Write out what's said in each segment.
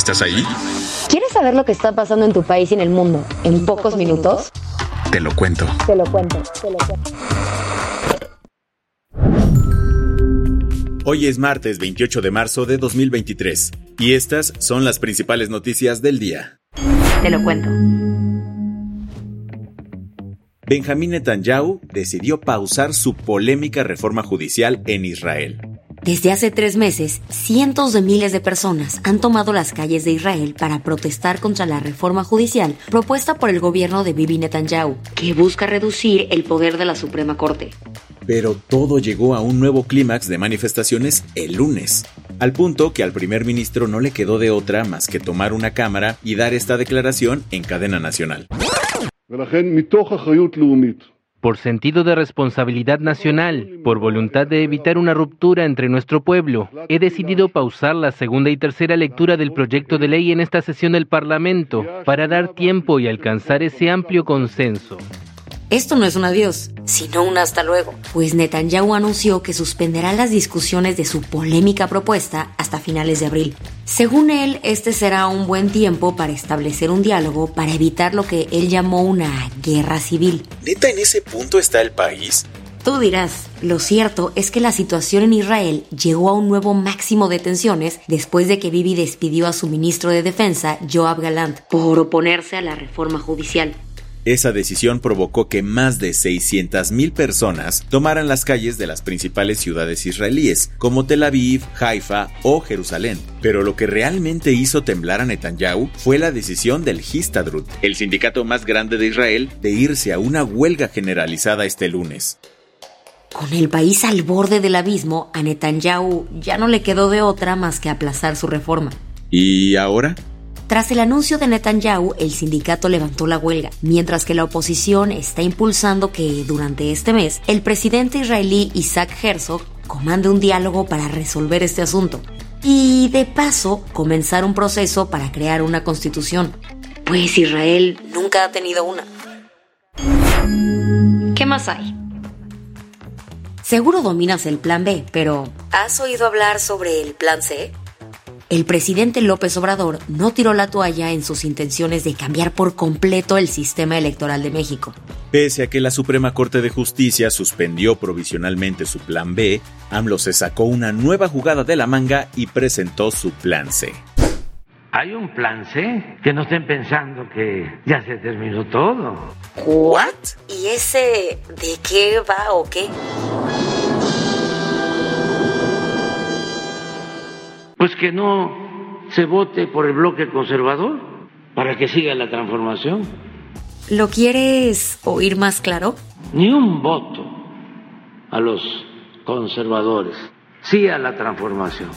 ¿Estás ahí? ¿Quieres saber lo que está pasando en tu país y en el mundo en pocos minutos? Te lo cuento. Te lo cuento, te lo cuento. Hoy es martes 28 de marzo de 2023 y estas son las principales noticias del día. Te lo cuento. Benjamín Netanyahu decidió pausar su polémica reforma judicial en Israel. Desde hace tres meses, cientos de miles de personas han tomado las calles de Israel para protestar contra la reforma judicial propuesta por el gobierno de Bibi Netanyahu, que busca reducir el poder de la Suprema Corte. Pero todo llegó a un nuevo clímax de manifestaciones el lunes, al punto que al primer ministro no le quedó de otra más que tomar una cámara y dar esta declaración en cadena nacional. Por sentido de responsabilidad nacional, por voluntad de evitar una ruptura entre nuestro pueblo, he decidido pausar la segunda y tercera lectura del proyecto de ley en esta sesión del Parlamento para dar tiempo y alcanzar ese amplio consenso. Esto no es un adiós, sino un hasta luego, pues Netanyahu anunció que suspenderá las discusiones de su polémica propuesta hasta finales de abril. Según él, este será un buen tiempo para establecer un diálogo para evitar lo que él llamó una guerra civil. ¿Neta en ese punto está el país? Tú dirás, lo cierto es que la situación en Israel llegó a un nuevo máximo de tensiones después de que Bibi despidió a su ministro de Defensa, Joab Galant, por oponerse a la reforma judicial. Esa decisión provocó que más de 600.000 personas tomaran las calles de las principales ciudades israelíes, como Tel Aviv, Haifa o Jerusalén. Pero lo que realmente hizo temblar a Netanyahu fue la decisión del Histadrut, el sindicato más grande de Israel, de irse a una huelga generalizada este lunes. Con el país al borde del abismo, a Netanyahu ya no le quedó de otra más que aplazar su reforma. ¿Y ahora? Tras el anuncio de Netanyahu, el sindicato levantó la huelga, mientras que la oposición está impulsando que durante este mes el presidente israelí Isaac Herzog comande un diálogo para resolver este asunto y de paso comenzar un proceso para crear una constitución, pues Israel nunca ha tenido una. ¿Qué más hay? Seguro dominas el plan B, pero ¿has oído hablar sobre el plan C? El presidente López Obrador no tiró la toalla en sus intenciones de cambiar por completo el sistema electoral de México. Pese a que la Suprema Corte de Justicia suspendió provisionalmente su plan B, AMLO se sacó una nueva jugada de la manga y presentó su plan C. Hay un plan C, que no estén pensando que ya se terminó todo. ¿What? ¿Y ese de qué va o qué? Pues que no se vote por el bloque conservador para que siga la transformación. ¿Lo quieres oír más claro? Ni un voto a los conservadores, sí a la transformación.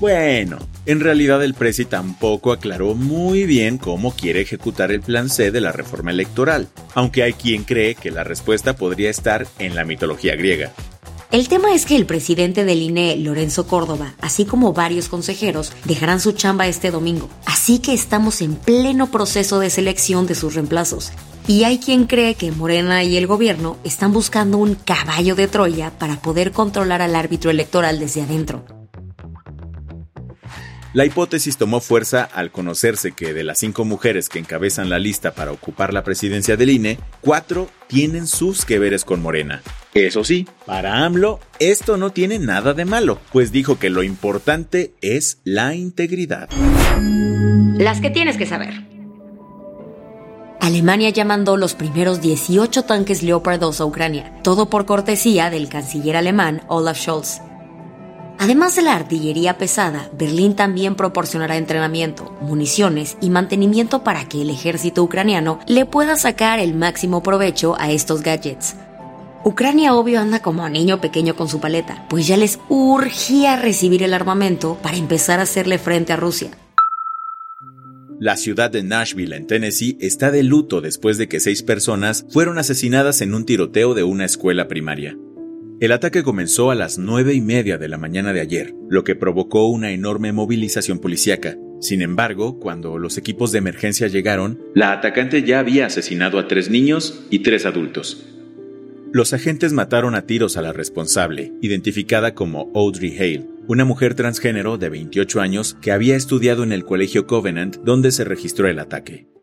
Bueno, en realidad el presi tampoco aclaró muy bien cómo quiere ejecutar el plan C de la reforma electoral, aunque hay quien cree que la respuesta podría estar en la mitología griega. El tema es que el presidente del INE, Lorenzo Córdoba, así como varios consejeros, dejarán su chamba este domingo. Así que estamos en pleno proceso de selección de sus reemplazos. Y hay quien cree que Morena y el gobierno están buscando un caballo de Troya para poder controlar al árbitro electoral desde adentro. La hipótesis tomó fuerza al conocerse que de las cinco mujeres que encabezan la lista para ocupar la presidencia del INE, cuatro tienen sus que veres con Morena. Eso sí, para AMLO esto no tiene nada de malo, pues dijo que lo importante es la integridad. Las que tienes que saber. Alemania ya mandó los primeros 18 tanques Leopard 2 a Ucrania, todo por cortesía del canciller alemán Olaf Scholz. Además de la artillería pesada, Berlín también proporcionará entrenamiento, municiones y mantenimiento para que el ejército ucraniano le pueda sacar el máximo provecho a estos gadgets. Ucrania obvio anda como niño pequeño con su paleta, pues ya les urgía recibir el armamento para empezar a hacerle frente a Rusia. La ciudad de Nashville, en Tennessee, está de luto después de que seis personas fueron asesinadas en un tiroteo de una escuela primaria. El ataque comenzó a las nueve y media de la mañana de ayer, lo que provocó una enorme movilización policíaca. Sin embargo, cuando los equipos de emergencia llegaron, la atacante ya había asesinado a tres niños y tres adultos. Los agentes mataron a tiros a la responsable, identificada como Audrey Hale, una mujer transgénero de 28 años que había estudiado en el colegio Covenant donde se registró el ataque.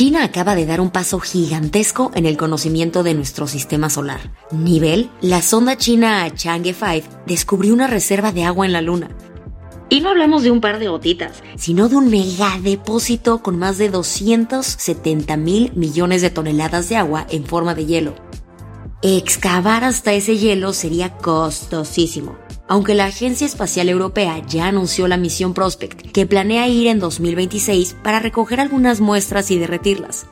China acaba de dar un paso gigantesco en el conocimiento de nuestro sistema solar. Nivel, la sonda china Chang'e 5 descubrió una reserva de agua en la Luna. Y no hablamos de un par de gotitas, sino de un megadepósito con más de 270 mil millones de toneladas de agua en forma de hielo. Excavar hasta ese hielo sería costosísimo aunque la Agencia Espacial Europea ya anunció la misión Prospect, que planea ir en 2026 para recoger algunas muestras y derretirlas.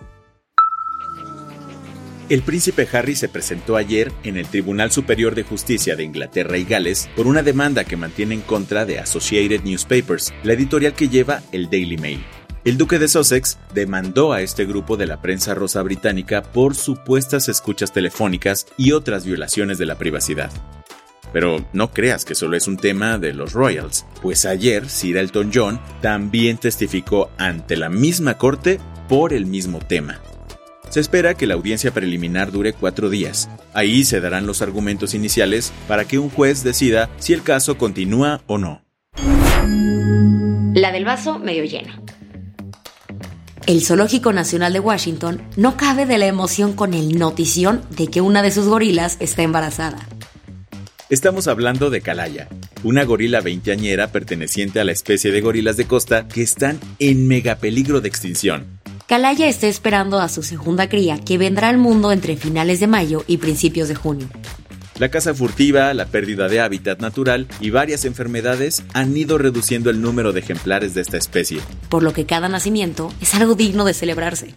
El príncipe Harry se presentó ayer en el Tribunal Superior de Justicia de Inglaterra y Gales por una demanda que mantiene en contra de Associated Newspapers, la editorial que lleva el Daily Mail. El duque de Sussex demandó a este grupo de la prensa rosa británica por supuestas escuchas telefónicas y otras violaciones de la privacidad. Pero no creas que solo es un tema de los Royals, pues ayer Sir Elton John también testificó ante la misma corte por el mismo tema. Se espera que la audiencia preliminar dure cuatro días. Ahí se darán los argumentos iniciales para que un juez decida si el caso continúa o no. La del vaso medio lleno. El Zoológico Nacional de Washington no cabe de la emoción con el notición de que una de sus gorilas está embarazada. Estamos hablando de Calaya, una gorila veinteañera perteneciente a la especie de gorilas de costa que están en mega peligro de extinción. Calaya está esperando a su segunda cría que vendrá al mundo entre finales de mayo y principios de junio. La caza furtiva, la pérdida de hábitat natural y varias enfermedades han ido reduciendo el número de ejemplares de esta especie. Por lo que cada nacimiento es algo digno de celebrarse.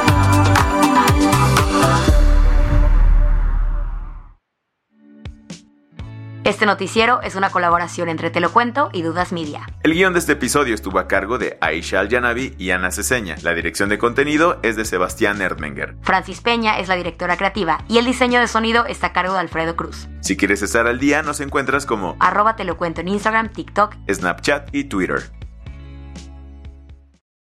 Este noticiero es una colaboración entre Te lo cuento y Dudas Media. El guion de este episodio estuvo a cargo de Aisha Al-Yanabi y Ana Ceseña. La dirección de contenido es de Sebastián Erdmenger. Francis Peña es la directora creativa y el diseño de sonido está a cargo de Alfredo Cruz. Si quieres estar al día, nos encuentras como arroba Te lo cuento en Instagram, TikTok, Snapchat y Twitter.